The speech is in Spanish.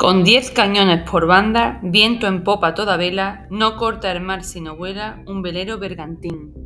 Con diez cañones por banda, viento en popa toda vela, no corta el mar sino vuela un velero bergantín.